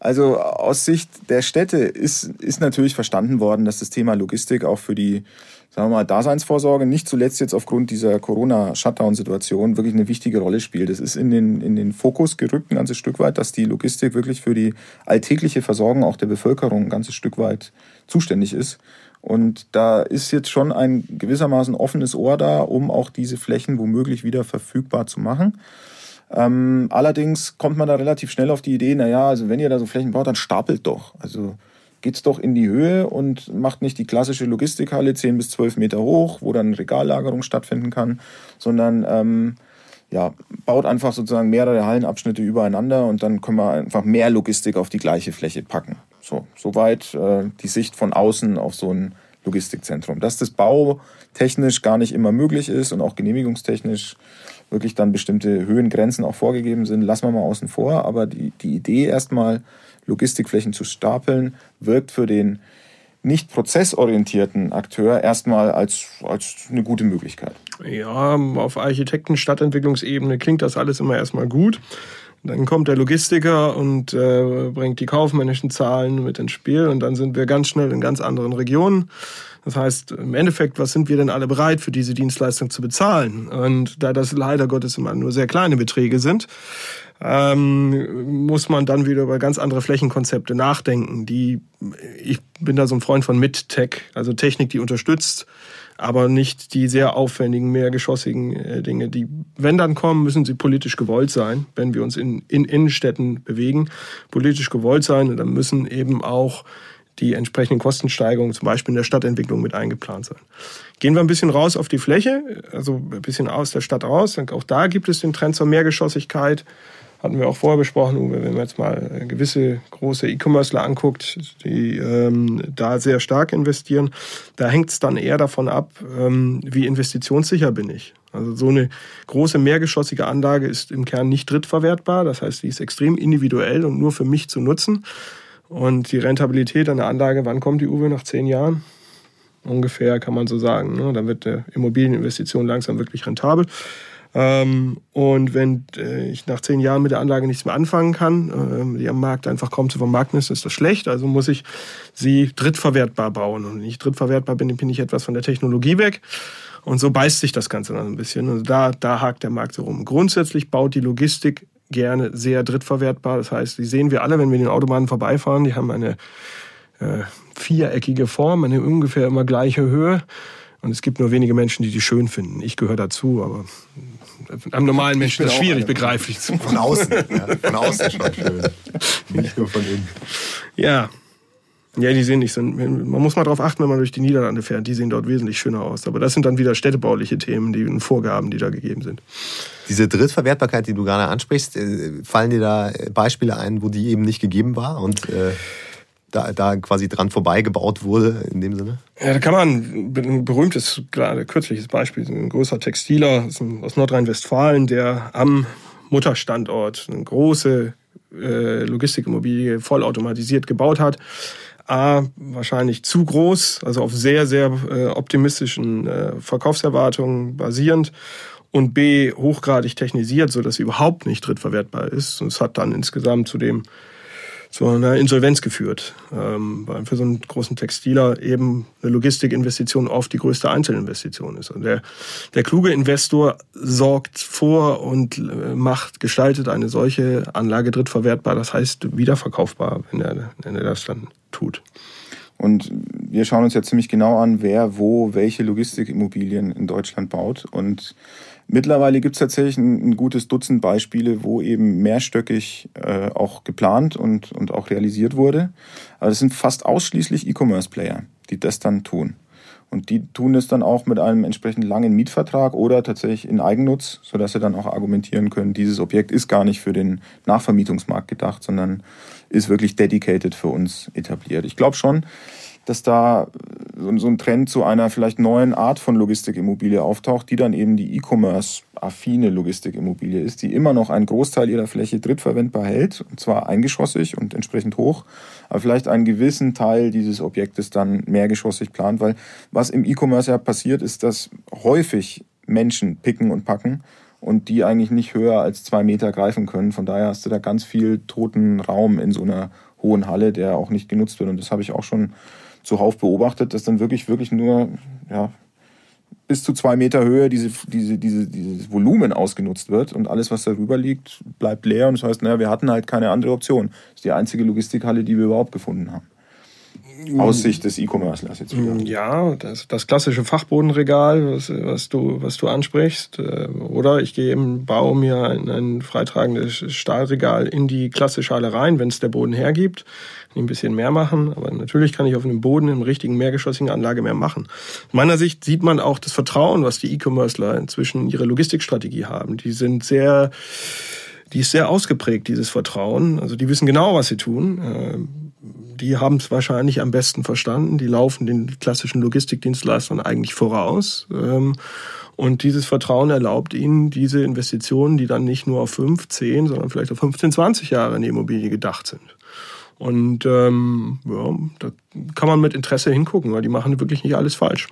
also aus Sicht der Städte ist, ist natürlich verstanden worden, dass das Thema Logistik auch für die sagen wir mal, Daseinsvorsorge nicht zuletzt jetzt aufgrund dieser Corona-Shutdown-Situation wirklich eine wichtige Rolle spielt. Es ist in den, in den Fokus gerückt ein ganzes Stück weit, dass die Logistik wirklich für die alltägliche Versorgung auch der Bevölkerung ein ganzes Stück weit zuständig ist. Und da ist jetzt schon ein gewissermaßen offenes Ohr da, um auch diese Flächen womöglich wieder verfügbar zu machen. Ähm, allerdings kommt man da relativ schnell auf die Idee, naja, also wenn ihr da so Flächen baut, dann stapelt doch. Also geht's doch in die Höhe und macht nicht die klassische Logistikhalle 10 bis 12 Meter hoch, wo dann Regallagerung stattfinden kann, sondern ähm, ja, baut einfach sozusagen mehrere Hallenabschnitte übereinander und dann können wir einfach mehr Logistik auf die gleiche Fläche packen. So, soweit äh, die Sicht von außen auf so ein Logistikzentrum. Dass das bautechnisch gar nicht immer möglich ist und auch genehmigungstechnisch wirklich dann bestimmte Höhengrenzen auch vorgegeben sind, lassen wir mal außen vor. Aber die, die Idee erstmal Logistikflächen zu stapeln, wirkt für den nicht prozessorientierten Akteur erstmal als, als eine gute Möglichkeit. Ja, auf Architekten, Stadtentwicklungsebene klingt das alles immer erstmal gut. Dann kommt der Logistiker und äh, bringt die kaufmännischen Zahlen mit ins Spiel und dann sind wir ganz schnell in ganz anderen Regionen. Das heißt, im Endeffekt, was sind wir denn alle bereit, für diese Dienstleistung zu bezahlen? Und da das leider Gottes immer nur sehr kleine Beträge sind, ähm, muss man dann wieder über ganz andere Flächenkonzepte nachdenken. Die, ich bin da so ein Freund von Mid-Tech, also Technik, die unterstützt, aber nicht die sehr aufwendigen, mehrgeschossigen äh, Dinge. Die, wenn dann kommen, müssen sie politisch gewollt sein, wenn wir uns in, in Innenstädten bewegen, politisch gewollt sein. Und dann müssen eben auch die entsprechenden Kostensteigerungen, zum Beispiel in der Stadtentwicklung, mit eingeplant sein. Gehen wir ein bisschen raus auf die Fläche, also ein bisschen aus der Stadt raus. Auch da gibt es den Trend zur Mehrgeschossigkeit hatten wir auch vorher besprochen, wenn man jetzt mal gewisse große E-Commercer anguckt, die ähm, da sehr stark investieren, da hängt es dann eher davon ab, ähm, wie investitionssicher bin ich. Also so eine große mehrgeschossige Anlage ist im Kern nicht drittverwertbar, das heißt, die ist extrem individuell und nur für mich zu nutzen. Und die Rentabilität einer Anlage, wann kommt die Uwe nach zehn Jahren? Ungefähr kann man so sagen. Ne? Dann wird eine Immobilieninvestition langsam wirklich rentabel. Ähm, und wenn äh, ich nach zehn Jahren mit der Anlage nichts mehr anfangen kann, äh, die am Markt einfach kaum zu vermarkten ist, ist das schlecht. Also muss ich sie drittverwertbar bauen. Und wenn ich drittverwertbar bin, bin ich etwas von der Technologie weg. Und so beißt sich das Ganze dann ein bisschen. Also da, da hakt der Markt so rum. Grundsätzlich baut die Logistik gerne sehr drittverwertbar. Das heißt, die sehen wir alle, wenn wir den Autobahnen vorbeifahren. Die haben eine äh, viereckige Form, eine ungefähr immer gleiche Höhe. Und es gibt nur wenige Menschen, die die schön finden. Ich gehöre dazu, aber einem normalen Menschen ist das schwierig begreiflich zu Von außen, ja, von außen schon schön. Nicht nur von innen. Ja. Ja, die sehen nicht so. Man muss mal darauf achten, wenn man durch die Niederlande fährt. Die sehen dort wesentlich schöner aus. Aber das sind dann wieder städtebauliche Themen, die Vorgaben, die da gegeben sind. Diese Drittverwertbarkeit, die du gerade ansprichst, äh, fallen dir da Beispiele ein, wo die eben nicht gegeben war? Und äh da, da quasi dran vorbeigebaut wurde in dem Sinne? Ja, da kann man ein berühmtes, gerade kürzliches Beispiel, ein großer Textiler aus Nordrhein-Westfalen, der am Mutterstandort eine große äh, Logistikimmobilie vollautomatisiert gebaut hat. A, wahrscheinlich zu groß, also auf sehr, sehr äh, optimistischen äh, Verkaufserwartungen basierend und B, hochgradig technisiert, sodass sie überhaupt nicht drittverwertbar ist. Und es hat dann insgesamt zu dem zu einer Insolvenz geführt, ähm, weil für so einen großen Textiler eben eine Logistikinvestition oft die größte Einzelinvestition ist. Und der, der kluge Investor sorgt vor und äh, macht, gestaltet eine solche Anlage drittverwertbar, das heißt wiederverkaufbar, wenn er, wenn er das dann tut. Und wir schauen uns ja ziemlich genau an, wer wo welche Logistikimmobilien in Deutschland baut. Und Mittlerweile gibt es tatsächlich ein, ein, gutes Dutzend Beispiele, wo eben mehrstöckig äh, auch geplant und, und auch realisiert wurde. Aber das sind fast ausschließlich E-Commerce-Player, die das dann tun. Und die tun das dann auch mit einem entsprechend langen Mietvertrag oder tatsächlich in Eigennutz, sodass sie dann auch argumentieren können, dieses Objekt ist gar nicht für den Nachvermietungsmarkt gedacht, sondern ist wirklich dedicated für uns etabliert. Ich glaube schon, dass da so ein Trend zu einer vielleicht neuen Art von Logistikimmobilie auftaucht, die dann eben die E-Commerce-affine Logistikimmobilie ist, die immer noch einen Großteil ihrer Fläche drittverwendbar hält, und zwar eingeschossig und entsprechend hoch, aber vielleicht einen gewissen Teil dieses Objektes dann mehrgeschossig plant, weil was im E-Commerce ja passiert, ist, dass häufig Menschen picken und packen und die eigentlich nicht höher als zwei Meter greifen können. Von daher hast du da ganz viel toten Raum in so einer hohen Halle, der auch nicht genutzt wird. Und das habe ich auch schon zuhauf beobachtet, dass dann wirklich, wirklich nur ja, bis zu zwei Meter Höhe diese, diese, diese, dieses Volumen ausgenutzt wird und alles, was darüber liegt, bleibt leer. Und das heißt, naja, wir hatten halt keine andere Option. Das ist die einzige Logistikhalle, die wir überhaupt gefunden haben. Aus Sicht des E-Commerce jetzt wieder. Ja, das, das klassische Fachbodenregal, was, was, du, was du ansprichst. Äh, oder ich gehe im Bau mir ein, ein freitragendes Stahlregal in die klassische Halle rein, wenn es der Boden hergibt. Ein bisschen mehr machen, aber natürlich kann ich auf einem Boden im richtigen mehrgeschossigen Anlage mehr machen. Aus meiner Sicht sieht man auch das Vertrauen, was die E-Commercer inzwischen in ihre Logistikstrategie haben. Die sind sehr die ist sehr ausgeprägt, dieses Vertrauen. Also die wissen genau, was sie tun. Die haben es wahrscheinlich am besten verstanden. Die laufen den klassischen Logistikdienstleistern eigentlich voraus. Ähm, und dieses Vertrauen erlaubt ihnen diese Investitionen, die dann nicht nur auf 5, 10, sondern vielleicht auf 15, 20 Jahre in die Immobilie gedacht sind. Und ähm, ja, da kann man mit Interesse hingucken, weil die machen wirklich nicht alles falsch.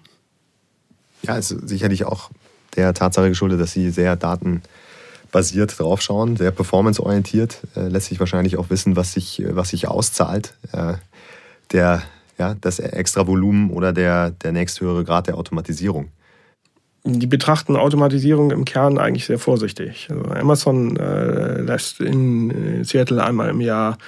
Ja, ist sicherlich auch der Tatsache geschuldet, dass sie sehr daten basiert draufschauen, sehr performanceorientiert, äh, lässt sich wahrscheinlich auch wissen, was sich, was sich auszahlt. Äh, der, ja, das extra Volumen oder der, der nächsthöhere Grad der Automatisierung. Die betrachten Automatisierung im Kern eigentlich sehr vorsichtig. Also Amazon äh, lässt in Seattle einmal im Jahr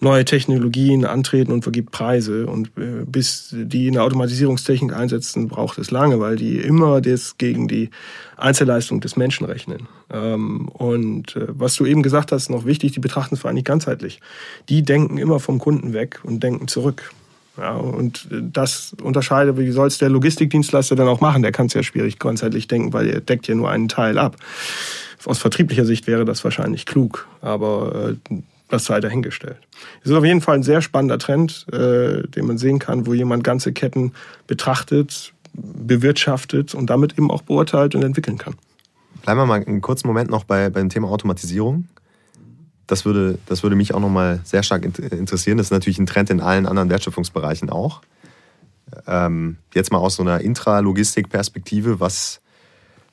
neue Technologien antreten und vergibt Preise. Und äh, bis die eine Automatisierungstechnik einsetzen, braucht es lange, weil die immer das gegen die Einzelleistung des Menschen rechnen. Ähm, und äh, was du eben gesagt hast, noch wichtig, die betrachten es vor allem nicht ganzheitlich. Die denken immer vom Kunden weg und denken zurück. Ja, und äh, das unterscheidet, wie soll es der Logistikdienstleister dann auch machen? Der kann es ja schwierig ganzheitlich denken, weil er deckt ja nur einen Teil ab. Aus vertrieblicher Sicht wäre das wahrscheinlich klug, aber äh, das sei dahingestellt. Es ist auf jeden Fall ein sehr spannender Trend, äh, den man sehen kann, wo jemand ganze Ketten betrachtet, bewirtschaftet und damit eben auch beurteilt und entwickeln kann. Bleiben wir mal einen kurzen Moment noch bei, beim Thema Automatisierung. Das würde, das würde mich auch noch mal sehr stark interessieren. Das ist natürlich ein Trend in allen anderen Wertschöpfungsbereichen auch. Ähm, jetzt mal aus so einer Intralogistik-Perspektive, was,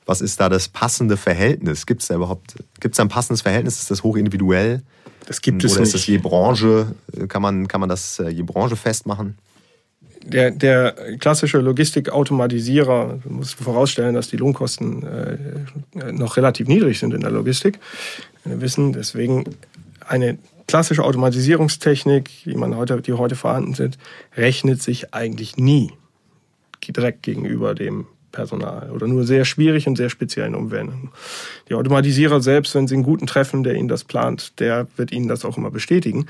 was ist da das passende Verhältnis? Gibt es da überhaupt gibt's da ein passendes Verhältnis? Ist das hochindividuell? Das gibt es Oder nicht. ist das je Branche? Kann man, kann man das äh, je Branche festmachen? Der, der klassische Logistikautomatisierer muss vorausstellen, dass die Lohnkosten äh, noch relativ niedrig sind in der Logistik. Wir wissen deswegen eine klassische Automatisierungstechnik, die man heute, die heute vorhanden sind, rechnet sich eigentlich nie direkt gegenüber dem Personal oder nur sehr schwierig und sehr speziellen Umwendungen. Die Automatisierer selbst, wenn sie einen guten treffen, der ihnen das plant, der wird ihnen das auch immer bestätigen.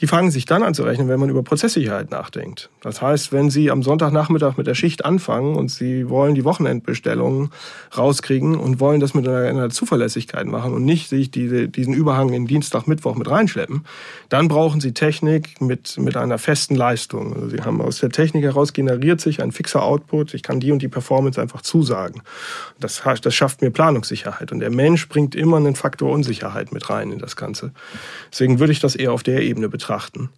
Die fangen sich dann an zu rechnen, wenn man über Prozesssicherheit nachdenkt. Das heißt, wenn sie am Sonntagnachmittag mit der Schicht anfangen und sie wollen die Wochenendbestellungen rauskriegen und wollen das mit einer, einer Zuverlässigkeit machen und nicht sich diese, diesen Überhang in Dienstag, Mittwoch mit reinschleppen, dann brauchen sie Technik mit, mit einer festen Leistung. Also sie haben aus der Technik heraus generiert sich ein fixer Output. Ich kann die und die Performance einfach zusagen. Das, das schafft mir Planungssicherheit. Und der Mensch bringt immer einen Faktor Unsicherheit mit rein in das Ganze. Deswegen würde ich das eher auf der Ebene betrachten.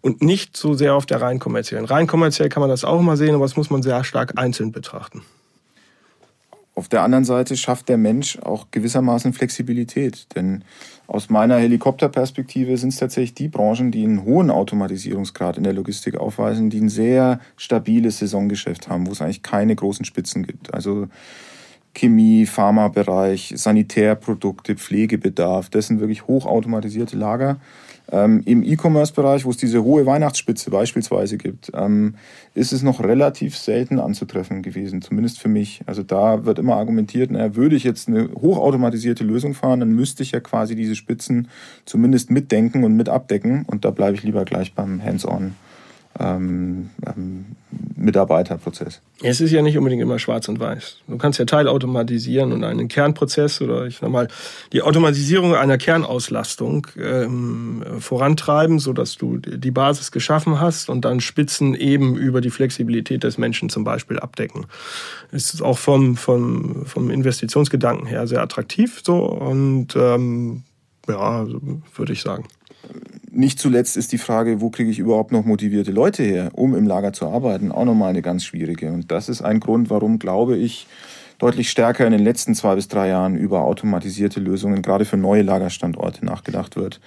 Und nicht so sehr auf der rein kommerziellen. Rein kommerziell kann man das auch mal sehen, aber das muss man sehr stark einzeln betrachten. Auf der anderen Seite schafft der Mensch auch gewissermaßen Flexibilität. Denn aus meiner Helikopterperspektive sind es tatsächlich die Branchen, die einen hohen Automatisierungsgrad in der Logistik aufweisen, die ein sehr stabiles Saisongeschäft haben, wo es eigentlich keine großen Spitzen gibt. Also Chemie, Pharmabereich, Sanitärprodukte, Pflegebedarf, das sind wirklich hochautomatisierte Lager. Ähm, Im E-Commerce-Bereich, wo es diese hohe Weihnachtsspitze beispielsweise gibt, ähm, ist es noch relativ selten anzutreffen gewesen, zumindest für mich. Also da wird immer argumentiert, naja, würde ich jetzt eine hochautomatisierte Lösung fahren, dann müsste ich ja quasi diese Spitzen zumindest mitdenken und mit abdecken. Und da bleibe ich lieber gleich beim Hands-on ähm, ähm, Mitarbeiterprozess. Es ist ja nicht unbedingt immer schwarz und weiß. Du kannst ja teilautomatisieren und einen Kernprozess oder ich nochmal die Automatisierung einer Kernauslastung ähm, vorantreiben, sodass du die Basis geschaffen hast und dann Spitzen eben über die Flexibilität des Menschen zum Beispiel abdecken. Es ist auch vom, vom, vom Investitionsgedanken her sehr attraktiv so und ähm, ja, würde ich sagen nicht zuletzt ist die Frage, wo kriege ich überhaupt noch motivierte Leute her, um im Lager zu arbeiten, auch nochmal eine ganz schwierige. Und das ist ein Grund, warum, glaube ich, deutlich stärker in den letzten zwei bis drei Jahren über automatisierte Lösungen, gerade für neue Lagerstandorte, nachgedacht wird.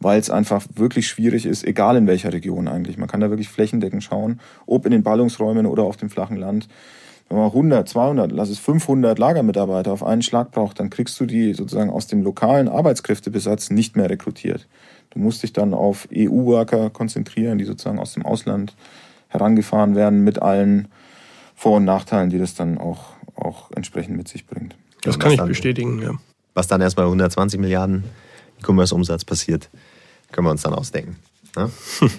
Weil es einfach wirklich schwierig ist, egal in welcher Region eigentlich. Man kann da wirklich flächendeckend schauen, ob in den Ballungsräumen oder auf dem flachen Land. Wenn man 100, 200, lass es 500 Lagermitarbeiter auf einen Schlag braucht, dann kriegst du die sozusagen aus dem lokalen Arbeitskräftebesatz nicht mehr rekrutiert. Du musst dich dann auf EU-Worker konzentrieren, die sozusagen aus dem Ausland herangefahren werden mit allen Vor- und Nachteilen, die das dann auch, auch entsprechend mit sich bringt. Das kann ich bestätigen, ja. Was dann erst bei 120 Milliarden E-Commerce-Umsatz passiert, können wir uns dann ausdenken. Ne?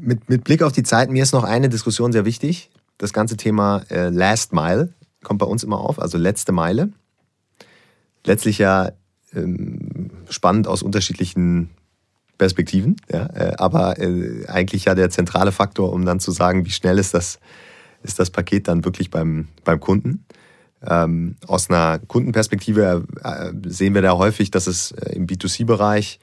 mit, mit Blick auf die Zeit, mir ist noch eine Diskussion sehr wichtig. Das ganze Thema äh, Last Mile kommt bei uns immer auf, also letzte Meile. Letztlich ja ähm, spannend aus unterschiedlichen Perspektiven, ja, äh, aber äh, eigentlich ja der zentrale Faktor, um dann zu sagen, wie schnell ist das, ist das Paket dann wirklich beim, beim Kunden. Ähm, aus einer Kundenperspektive äh, sehen wir da häufig, dass es äh, im B2C-Bereich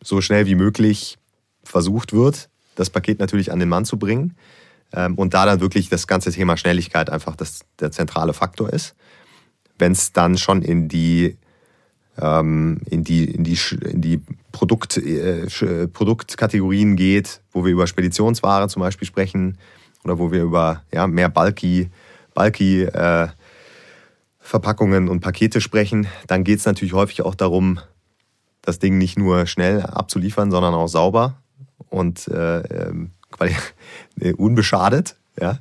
so schnell wie möglich versucht wird, das Paket natürlich an den Mann zu bringen. Ähm, und da dann wirklich das ganze Thema Schnelligkeit einfach das, der zentrale Faktor ist. Wenn es dann schon in die ähm, in die, in die, in die Produkt, äh, Produktkategorien geht, wo wir über Speditionsware zum Beispiel sprechen oder wo wir über ja, mehr bulky, bulky äh, Verpackungen und Pakete sprechen, dann geht es natürlich häufig auch darum, das Ding nicht nur schnell abzuliefern, sondern auch sauber und äh, ähm, unbeschadet. Ja?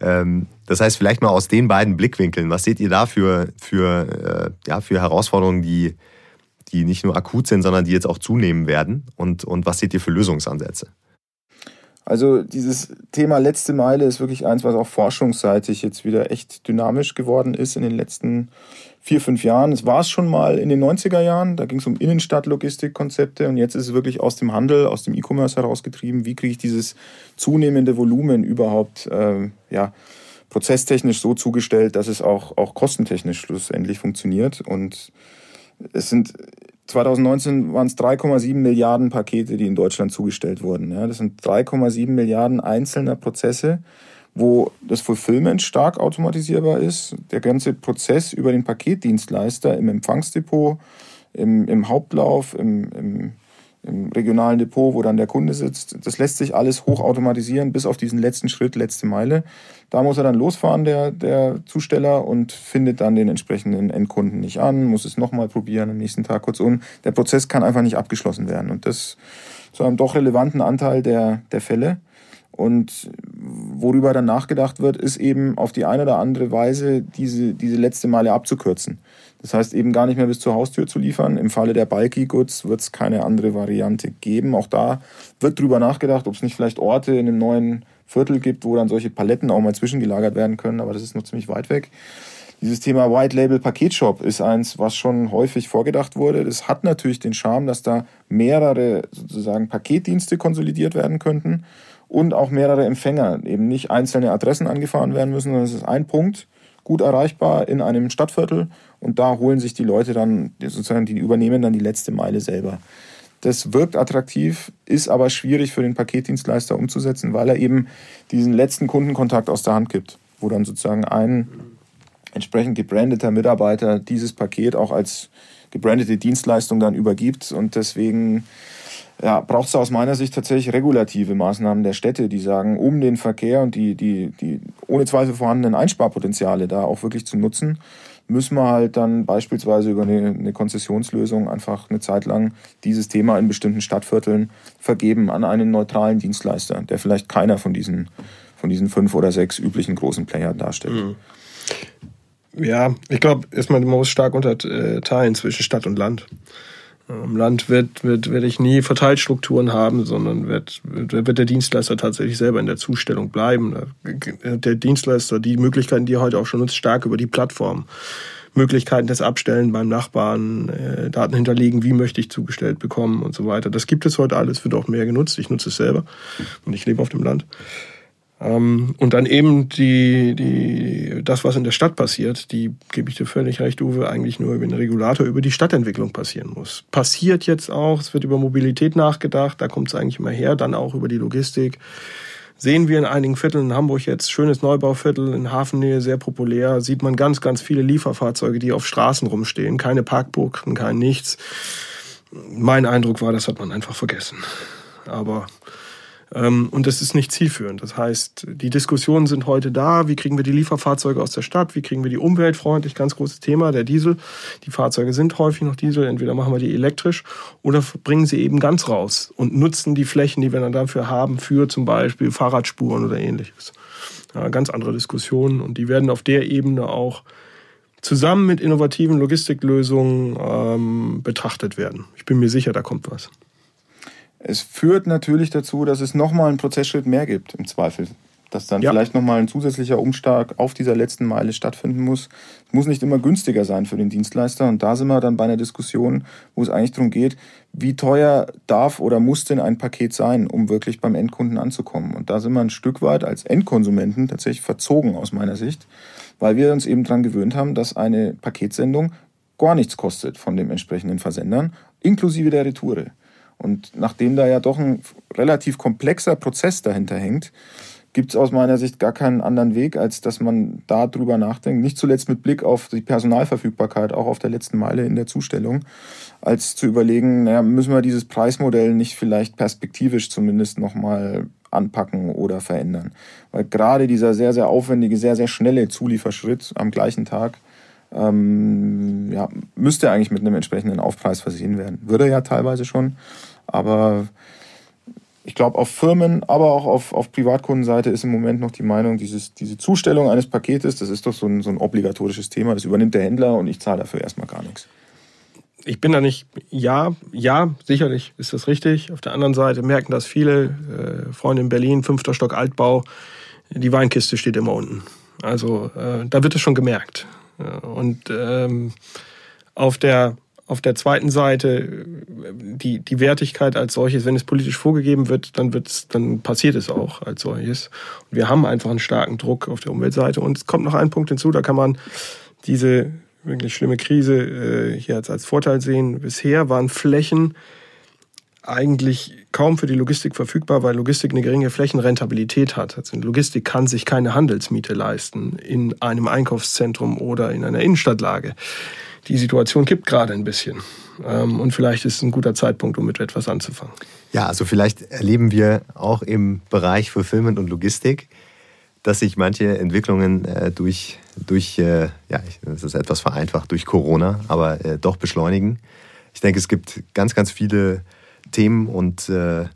Ähm, das heißt, vielleicht mal aus den beiden Blickwinkeln, was seht ihr da für, für, äh, ja, für Herausforderungen, die, die nicht nur akut sind, sondern die jetzt auch zunehmen werden? Und, und was seht ihr für Lösungsansätze? Also dieses Thema letzte Meile ist wirklich eins, was auch forschungsseitig jetzt wieder echt dynamisch geworden ist in den letzten vier, fünf Jahren. Es war es schon mal in den 90er Jahren, da ging es um Innenstadtlogistikkonzepte und jetzt ist es wirklich aus dem Handel, aus dem E-Commerce herausgetrieben, wie kriege ich dieses zunehmende Volumen überhaupt äh, ja, prozesstechnisch so zugestellt, dass es auch, auch kostentechnisch schlussendlich funktioniert. Und es sind 2019 waren es 3,7 Milliarden Pakete, die in Deutschland zugestellt wurden. Ja, das sind 3,7 Milliarden einzelner Prozesse wo das Fulfillment stark automatisierbar ist. Der ganze Prozess über den Paketdienstleister im Empfangsdepot, im, im Hauptlauf, im, im, im, regionalen Depot, wo dann der Kunde sitzt, das lässt sich alles hochautomatisieren bis auf diesen letzten Schritt, letzte Meile. Da muss er dann losfahren, der, der Zusteller, und findet dann den entsprechenden Endkunden nicht an, muss es nochmal probieren am nächsten Tag. Kurzum, der Prozess kann einfach nicht abgeschlossen werden. Und das zu einem doch relevanten Anteil der, der Fälle. Und worüber dann nachgedacht wird, ist eben auf die eine oder andere Weise diese, diese letzte Meile abzukürzen. Das heißt eben gar nicht mehr bis zur Haustür zu liefern. Im Falle der Bulky Goods wird es keine andere Variante geben. Auch da wird drüber nachgedacht, ob es nicht vielleicht Orte in einem neuen Viertel gibt, wo dann solche Paletten auch mal zwischengelagert werden können, aber das ist noch ziemlich weit weg. Dieses Thema White Label Paketshop ist eins, was schon häufig vorgedacht wurde. Das hat natürlich den Charme, dass da mehrere sozusagen Paketdienste konsolidiert werden könnten und auch mehrere Empfänger, eben nicht einzelne Adressen angefahren werden müssen, sondern es ist ein Punkt, gut erreichbar in einem Stadtviertel und da holen sich die Leute dann, sozusagen, die übernehmen dann die letzte Meile selber. Das wirkt attraktiv, ist aber schwierig für den Paketdienstleister umzusetzen, weil er eben diesen letzten Kundenkontakt aus der Hand gibt, wo dann sozusagen ein entsprechend gebrandeter Mitarbeiter dieses Paket auch als gebrandete Dienstleistung dann übergibt und deswegen ja, braucht es aus meiner Sicht tatsächlich regulative Maßnahmen der Städte, die sagen, um den Verkehr und die, die, die ohne Zweifel vorhandenen Einsparpotenziale da auch wirklich zu nutzen, müssen wir halt dann beispielsweise über eine, eine Konzessionslösung einfach eine Zeit lang dieses Thema in bestimmten Stadtvierteln vergeben an einen neutralen Dienstleister, der vielleicht keiner von diesen, von diesen fünf oder sechs üblichen großen Playern darstellt. Mhm. Ja, ich glaube, erstmal, man muss stark unterteilen zwischen Stadt und Land. Im Land wird, wird, werde ich nie Verteilstrukturen haben, sondern wird, wird, der Dienstleister tatsächlich selber in der Zustellung bleiben. Der Dienstleister, die Möglichkeiten, die er heute auch schon nutzt, stark über die Plattform. Möglichkeiten des Abstellen beim Nachbarn, äh, Daten hinterlegen, wie möchte ich zugestellt bekommen und so weiter. Das gibt es heute alles, wird auch mehr genutzt. Ich nutze es selber und ich lebe auf dem Land. Ähm, und dann eben die, die, das, was in der Stadt passiert, die, gebe ich dir völlig recht, Uwe, eigentlich nur über den Regulator, über die Stadtentwicklung passieren muss. Passiert jetzt auch, es wird über Mobilität nachgedacht, da kommt es eigentlich immer her, dann auch über die Logistik. Sehen wir in einigen Vierteln in Hamburg jetzt, schönes Neubauviertel in Hafennähe, sehr populär, sieht man ganz, ganz viele Lieferfahrzeuge, die auf Straßen rumstehen, keine Parkbuchten, kein nichts. Mein Eindruck war, das hat man einfach vergessen. Aber und das ist nicht zielführend. Das heißt, die Diskussionen sind heute da. Wie kriegen wir die Lieferfahrzeuge aus der Stadt? Wie kriegen wir die umweltfreundlich? Ganz großes Thema, der Diesel. Die Fahrzeuge sind häufig noch Diesel. Entweder machen wir die elektrisch oder bringen sie eben ganz raus und nutzen die Flächen, die wir dann dafür haben, für zum Beispiel Fahrradspuren oder ähnliches. Ja, ganz andere Diskussionen und die werden auf der Ebene auch zusammen mit innovativen Logistiklösungen ähm, betrachtet werden. Ich bin mir sicher, da kommt was. Es führt natürlich dazu, dass es nochmal einen Prozessschritt mehr gibt, im Zweifel. Dass dann ja. vielleicht nochmal ein zusätzlicher Umschlag auf dieser letzten Meile stattfinden muss. Es muss nicht immer günstiger sein für den Dienstleister. Und da sind wir dann bei einer Diskussion, wo es eigentlich darum geht, wie teuer darf oder muss denn ein Paket sein, um wirklich beim Endkunden anzukommen. Und da sind wir ein Stück weit als Endkonsumenten tatsächlich verzogen aus meiner Sicht, weil wir uns eben daran gewöhnt haben, dass eine Paketsendung gar nichts kostet von den entsprechenden Versendern, inklusive der Retoure. Und nachdem da ja doch ein relativ komplexer Prozess dahinter hängt, gibt es aus meiner Sicht gar keinen anderen Weg, als dass man da drüber nachdenkt. Nicht zuletzt mit Blick auf die Personalverfügbarkeit, auch auf der letzten Meile in der Zustellung, als zu überlegen, naja, müssen wir dieses Preismodell nicht vielleicht perspektivisch zumindest nochmal anpacken oder verändern. Weil gerade dieser sehr, sehr aufwendige, sehr, sehr schnelle Zulieferschritt am gleichen Tag ähm, ja, müsste eigentlich mit einem entsprechenden Aufpreis versehen werden. Würde ja teilweise schon, aber ich glaube, auf Firmen, aber auch auf, auf Privatkundenseite ist im Moment noch die Meinung, dieses, diese Zustellung eines Paketes, das ist doch so ein, so ein obligatorisches Thema, das übernimmt der Händler und ich zahle dafür erstmal gar nichts. Ich bin da nicht, ja, ja, sicherlich ist das richtig. Auf der anderen Seite merken das viele äh, Freunde in Berlin, fünfter Stock Altbau, die Weinkiste steht immer unten. Also äh, da wird es schon gemerkt. Und ähm, auf der auf der zweiten Seite die, die Wertigkeit als solches, wenn es politisch vorgegeben wird, dann wird's, dann passiert es auch als solches. Und wir haben einfach einen starken Druck auf der Umweltseite. Und es kommt noch ein Punkt hinzu, da kann man diese wirklich schlimme Krise äh, hier als, als Vorteil sehen. Bisher waren Flächen eigentlich kaum für die Logistik verfügbar, weil Logistik eine geringe Flächenrentabilität hat. Also Logistik kann sich keine Handelsmiete leisten in einem Einkaufszentrum oder in einer Innenstadtlage. Die Situation kippt gerade ein bisschen. Ähm, und vielleicht ist es ein guter Zeitpunkt, um mit etwas anzufangen. Ja, also vielleicht erleben wir auch im Bereich Fulfillment und Logistik, dass sich manche Entwicklungen äh, durch, durch äh, ja, das ist etwas vereinfacht, durch Corona, aber äh, doch beschleunigen. Ich denke, es gibt ganz, ganz viele Themen und äh,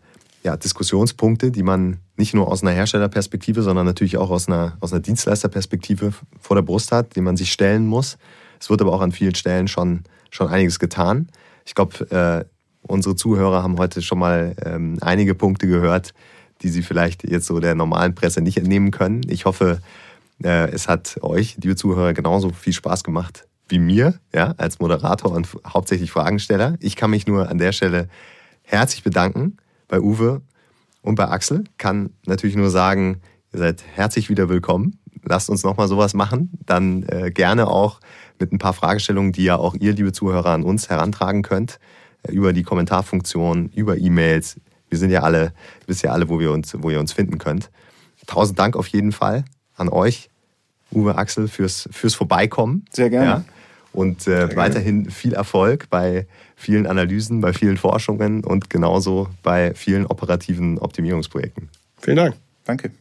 ja, Diskussionspunkte, die man nicht nur aus einer Herstellerperspektive, sondern natürlich auch aus einer, aus einer Dienstleisterperspektive vor der Brust hat, die man sich stellen muss. Es wird aber auch an vielen Stellen schon, schon einiges getan. Ich glaube, äh, unsere Zuhörer haben heute schon mal ähm, einige Punkte gehört, die sie vielleicht jetzt so der normalen Presse nicht entnehmen können. Ich hoffe, äh, es hat euch, liebe Zuhörer, genauso viel Spaß gemacht wie mir, ja, als Moderator und hauptsächlich Fragensteller. Ich kann mich nur an der Stelle herzlich bedanken bei Uwe und bei Axel. Kann natürlich nur sagen, ihr seid herzlich wieder willkommen. Lasst uns nochmal sowas machen. Dann äh, gerne auch mit ein paar Fragestellungen, die ja auch ihr, liebe Zuhörer, an uns herantragen könnt. Äh, über die Kommentarfunktion, über E-Mails. Wir sind ja alle, wisst ja alle, wo, wir uns, wo ihr uns finden könnt. Tausend Dank auf jeden Fall an euch, Uwe Axel, fürs, fürs Vorbeikommen. Sehr gerne. Ja. Und äh, weiterhin viel Erfolg bei vielen Analysen, bei vielen Forschungen und genauso bei vielen operativen Optimierungsprojekten. Vielen Dank. Danke.